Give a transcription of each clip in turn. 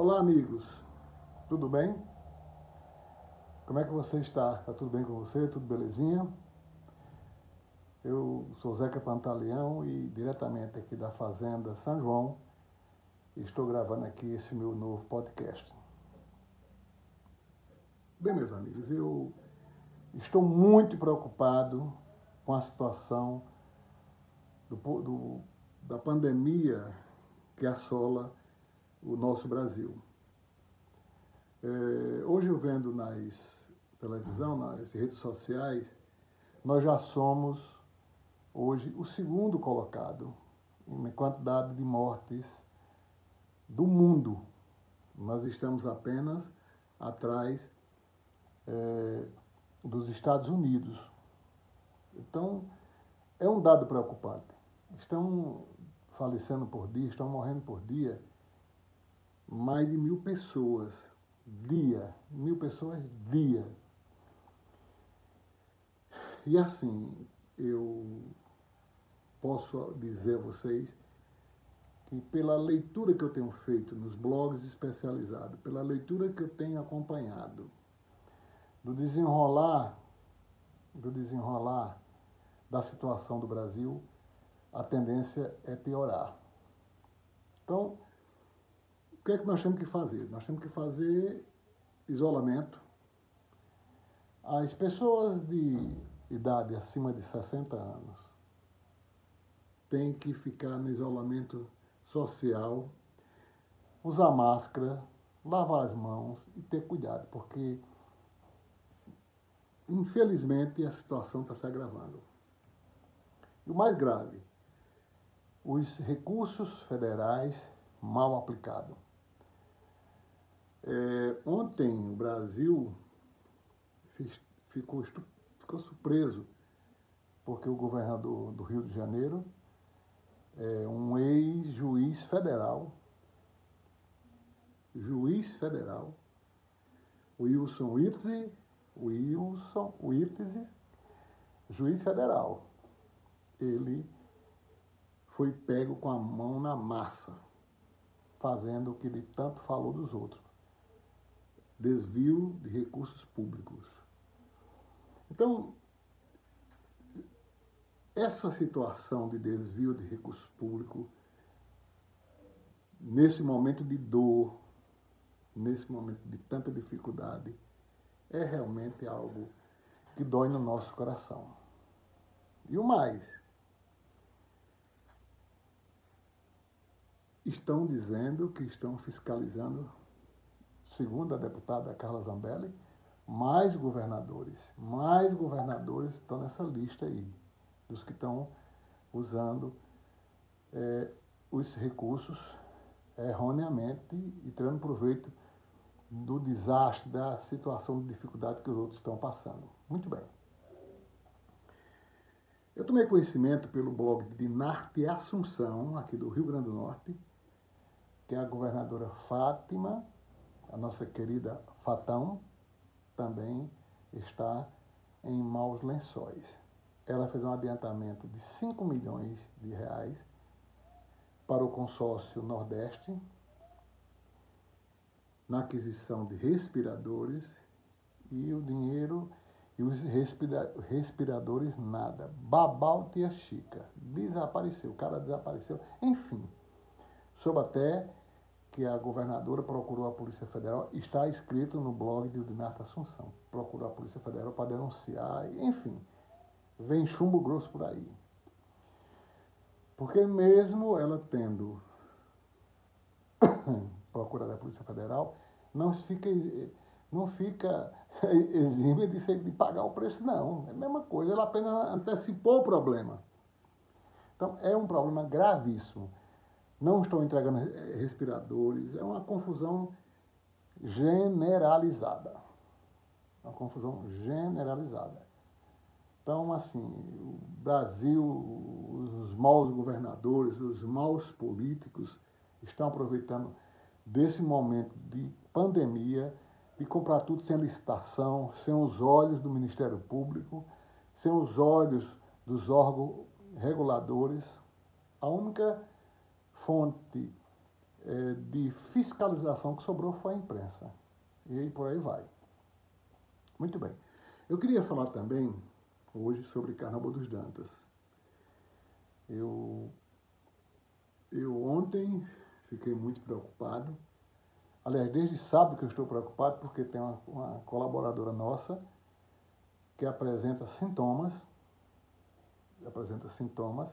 Olá, amigos. Tudo bem? Como é que você está? Está tudo bem com você? Tudo belezinha? Eu sou Zeca Pantaleão e diretamente aqui da Fazenda São João estou gravando aqui esse meu novo podcast. Bem, meus amigos, eu estou muito preocupado com a situação do, do, da pandemia que assola o nosso Brasil. É, hoje eu vendo nas televisão, nas redes sociais, nós já somos hoje o segundo colocado em quantidade de mortes do mundo. Nós estamos apenas atrás é, dos Estados Unidos. Então, é um dado preocupante. Estão falecendo por dia, estão morrendo por dia mais de mil pessoas dia, mil pessoas dia. E assim, eu posso dizer a vocês que pela leitura que eu tenho feito nos blogs especializados, pela leitura que eu tenho acompanhado, do desenrolar, do desenrolar da situação do Brasil, a tendência é piorar. Então, que é que nós temos que fazer? Nós temos que fazer isolamento. As pessoas de idade acima de 60 anos têm que ficar no isolamento social, usar máscara, lavar as mãos e ter cuidado, porque infelizmente a situação está se agravando. E o mais grave, os recursos federais mal aplicados. É, ontem o Brasil fez, ficou, ficou surpreso porque o governador do Rio de Janeiro é um ex-juiz federal, juiz federal, Wilson Whitze, Wilson Whitze, juiz federal. Ele foi pego com a mão na massa, fazendo o que ele tanto falou dos outros. Desvio de recursos públicos. Então, essa situação de desvio de recursos públicos, nesse momento de dor, nesse momento de tanta dificuldade, é realmente algo que dói no nosso coração. E o mais, estão dizendo que estão fiscalizando, segundo a deputada Carla Zambelli, mais governadores. Mais governadores estão nessa lista aí, dos que estão usando é, os recursos erroneamente e tirando proveito do desastre, da situação de dificuldade que os outros estão passando. Muito bem. Eu tomei conhecimento pelo blog de Narte Assunção, aqui do Rio Grande do Norte, que é a governadora Fátima, a nossa querida Fatão, também está em maus lençóis. Ela fez um adiantamento de 5 milhões de reais para o consórcio Nordeste na aquisição de respiradores e o dinheiro e os respira respiradores nada. Babal tia Chica. Desapareceu, o cara desapareceu. Enfim, soube até que a governadora procurou a Polícia Federal, está escrito no blog de Udinarta Assunção. Procurou a Polícia Federal para denunciar, enfim, vem chumbo grosso por aí. Porque mesmo ela tendo procura da Polícia Federal, não fica, não fica exime de, ser, de pagar o preço, não. É a mesma coisa, ela apenas antecipou o problema. Então, é um problema gravíssimo não estão entregando respiradores, é uma confusão generalizada. Uma confusão generalizada. Então, assim, o Brasil, os maus governadores, os maus políticos estão aproveitando desse momento de pandemia de comprar tudo sem licitação, sem os olhos do Ministério Público, sem os olhos dos órgãos reguladores. A única fonte é, de fiscalização que sobrou foi a imprensa. E aí por aí vai. Muito bem. Eu queria falar também hoje sobre Carnaval dos Dantas. Eu, eu ontem fiquei muito preocupado. Aliás, desde sábado que eu estou preocupado, porque tem uma, uma colaboradora nossa que apresenta sintomas, apresenta sintomas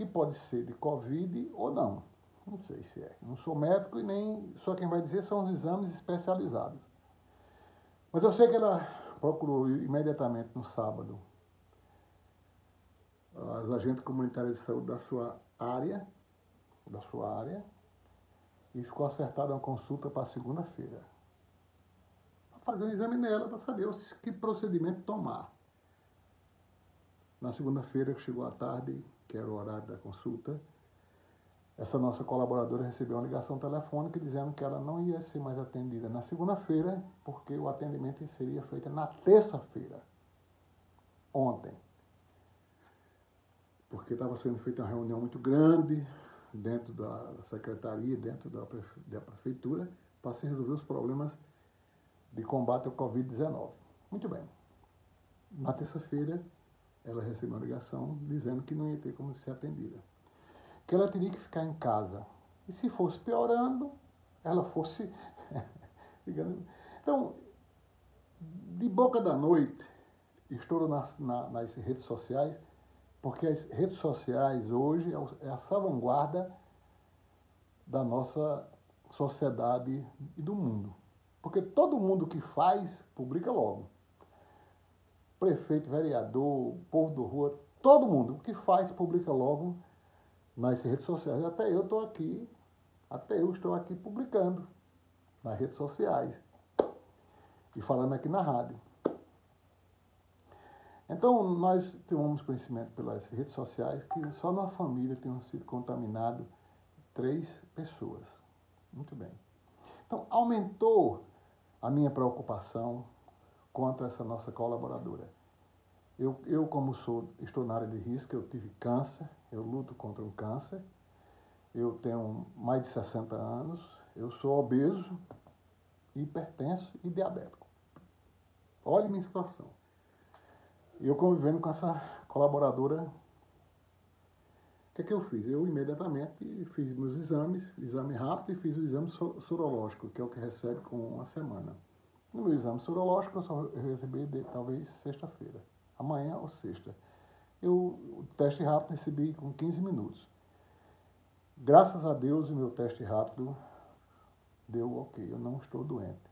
que pode ser de Covid ou não. Não sei se é. Não sou médico e nem só quem vai dizer são os exames especializados. Mas eu sei que ela procurou imediatamente no sábado as agentes comunitárias de saúde da sua área, da sua área, e ficou acertada uma consulta para segunda-feira. Para fazer um exame nela para saber que procedimento tomar. Na segunda-feira, que chegou à tarde, que era o horário da consulta, essa nossa colaboradora recebeu uma ligação telefônica dizendo que ela não ia ser mais atendida na segunda-feira, porque o atendimento seria feito na terça-feira, ontem. Porque estava sendo feita uma reunião muito grande dentro da secretaria, dentro da, da prefeitura, para se resolver os problemas de combate ao Covid-19. Muito bem. Na terça-feira, ela recebeu uma ligação dizendo que não ia ter como ser atendida. Que ela teria que ficar em casa. E se fosse piorando, ela fosse. então, de boca da noite, estouro nas, na, nas redes sociais, porque as redes sociais hoje é, é a salvaguarda da nossa sociedade e do mundo. Porque todo mundo que faz, publica logo prefeito, vereador, povo do rua, todo mundo. O que faz, publica logo nas redes sociais. Até eu estou aqui, até eu estou aqui publicando nas redes sociais e falando aqui na rádio. Então, nós temos conhecimento pelas redes sociais que só na família tenham sido contaminados três pessoas. Muito bem. Então, aumentou a minha preocupação quanto a essa nossa colaboradora. Eu, eu como sou, estou na área de risco, eu tive câncer, eu luto contra um câncer, eu tenho mais de 60 anos, eu sou obeso, hipertenso e diabético. Olha minha situação. Eu convivendo com essa colaboradora, o que é que eu fiz? Eu imediatamente fiz meus exames, exame rápido e fiz o exame sorológico, que é o que recebe com uma semana. No meu exame sorológico, eu só recebi de, talvez sexta-feira, amanhã ou sexta. Eu, o teste rápido recebi com 15 minutos. Graças a Deus, o meu teste rápido deu ok, eu não estou doente.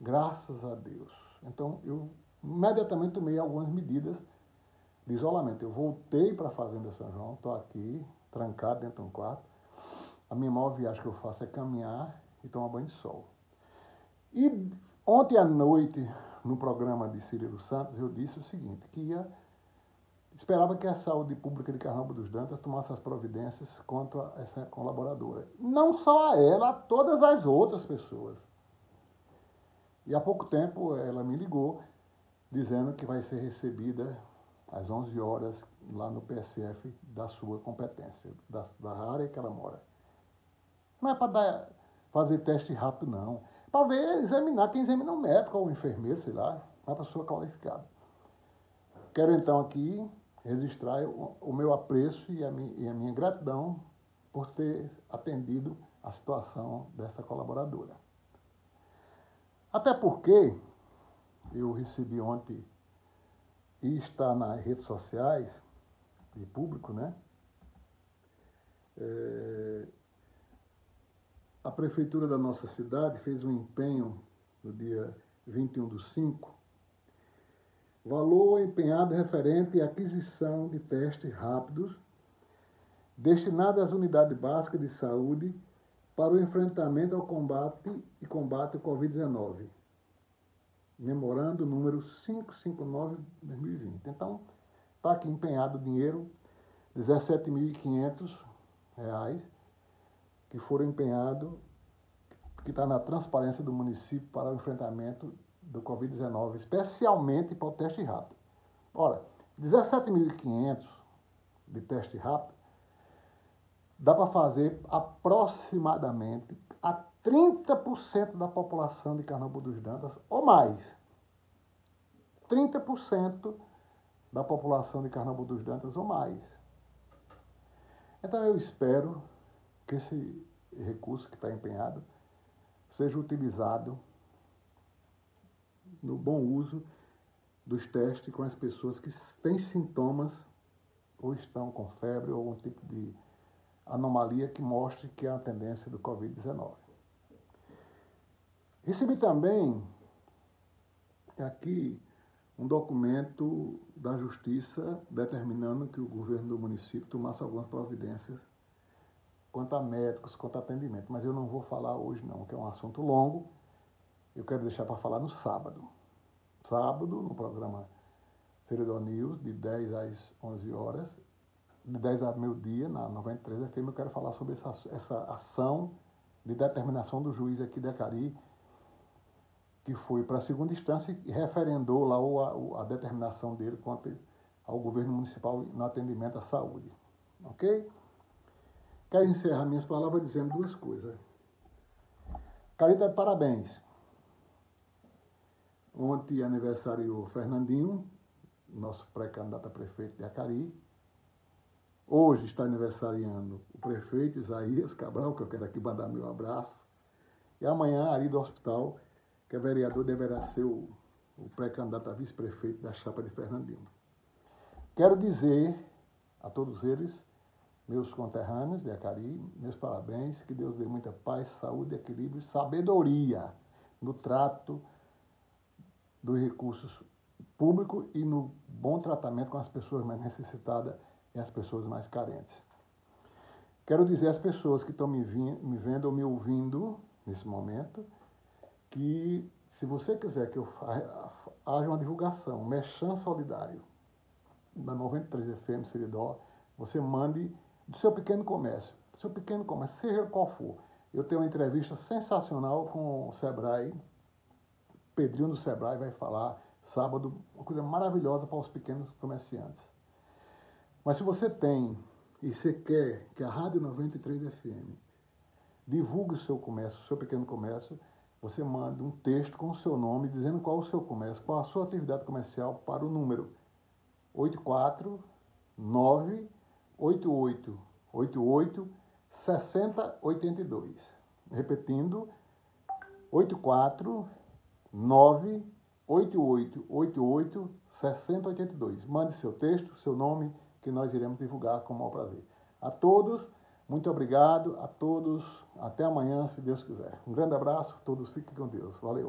Graças a Deus. Então, eu imediatamente tomei algumas medidas de isolamento. Eu voltei para a Fazenda São João, estou aqui, trancado dentro de um quarto. A minha maior viagem que eu faço é caminhar e tomar banho de sol. E Ontem à noite, no programa de Cirilo Santos, eu disse o seguinte, que ia, esperava que a saúde pública de Carnaval dos Dantas tomasse as providências contra essa colaboradora. Não só a ela, a todas as outras pessoas. E há pouco tempo ela me ligou dizendo que vai ser recebida às 11 horas lá no PSF da sua competência, da, da área que ela mora. Não é para fazer teste rápido, não para ver, examinar, quem examina é um médico ou um enfermeiro, sei lá, uma pessoa qualificada. Quero então aqui registrar o, o meu apreço e a, mi, e a minha gratidão por ter atendido a situação dessa colaboradora. Até porque eu recebi ontem e está nas redes sociais de público, né? É, a prefeitura da nossa cidade fez um empenho no dia 21 do 5, valor empenhado referente à aquisição de testes rápidos destinados às unidades básicas de saúde para o enfrentamento ao combate e combate ao Covid-19. Memorando número 559 de 2020. Então, está aqui empenhado o dinheiro, R$ 17.500 que foram empenhados, que está na transparência do município para o enfrentamento do Covid-19, especialmente para o teste rápido. Ora, 17.500 de teste rápido dá para fazer aproximadamente a 30% da população de Carnaúba dos Dantas ou mais. 30% da população de Carnaúba dos Dantas ou mais. Então eu espero que esse recurso que está empenhado seja utilizado no bom uso dos testes com as pessoas que têm sintomas ou estão com febre ou algum tipo de anomalia que mostre que há a tendência do Covid-19. Recebi também aqui um documento da Justiça determinando que o governo do município tomasse algumas providências quanto a médicos, quanto a atendimento. Mas eu não vou falar hoje não, que é um assunto longo. Eu quero deixar para falar no sábado. Sábado, no programa Seridó News, de 10 às 11 horas, de 10 a meio-dia, na 93 FM, eu quero falar sobre essa, essa ação de determinação do juiz aqui de Acari, que foi para a segunda instância e referendou lá a, a determinação dele quanto ao governo municipal no atendimento à saúde. Ok? Quero encerrar minhas palavras dizendo duas coisas. Carita, parabéns. Ontem aniversariou Fernandinho, nosso pré-candidato a prefeito de Acari. Hoje está aniversariando o prefeito Isaías Cabral, que eu quero aqui mandar meu abraço. E amanhã, Ari do Hospital, que é vereador, deverá ser o, o pré-candidato a vice-prefeito da chapa de Fernandinho. Quero dizer a todos eles, meus conterrâneos de Acari, meus parabéns, que Deus dê muita paz, saúde, equilíbrio sabedoria no trato dos recursos públicos e no bom tratamento com as pessoas mais necessitadas e as pessoas mais carentes. Quero dizer às pessoas que estão me, me vendo ou me ouvindo nesse momento, que se você quiser que eu haja uma divulgação, Mechan Solidário, da 93 FM Seridó, você mande do seu pequeno comércio, seu pequeno comércio, seja qual for. Eu tenho uma entrevista sensacional com o Sebrae, Pedrinho do Sebrae vai falar sábado, uma coisa maravilhosa para os pequenos comerciantes. Mas se você tem e você quer que a Rádio 93 FM divulgue o seu comércio, o seu pequeno comércio, você manda um texto com o seu nome, dizendo qual é o seu comércio, qual a sua atividade comercial para o número 8498888 6082. Repetindo, 8498888 6082. Mande seu texto, seu nome, que nós iremos divulgar com o maior prazer. A todos, muito obrigado a todos. Até amanhã, se Deus quiser. Um grande abraço, todos fiquem com Deus. Valeu.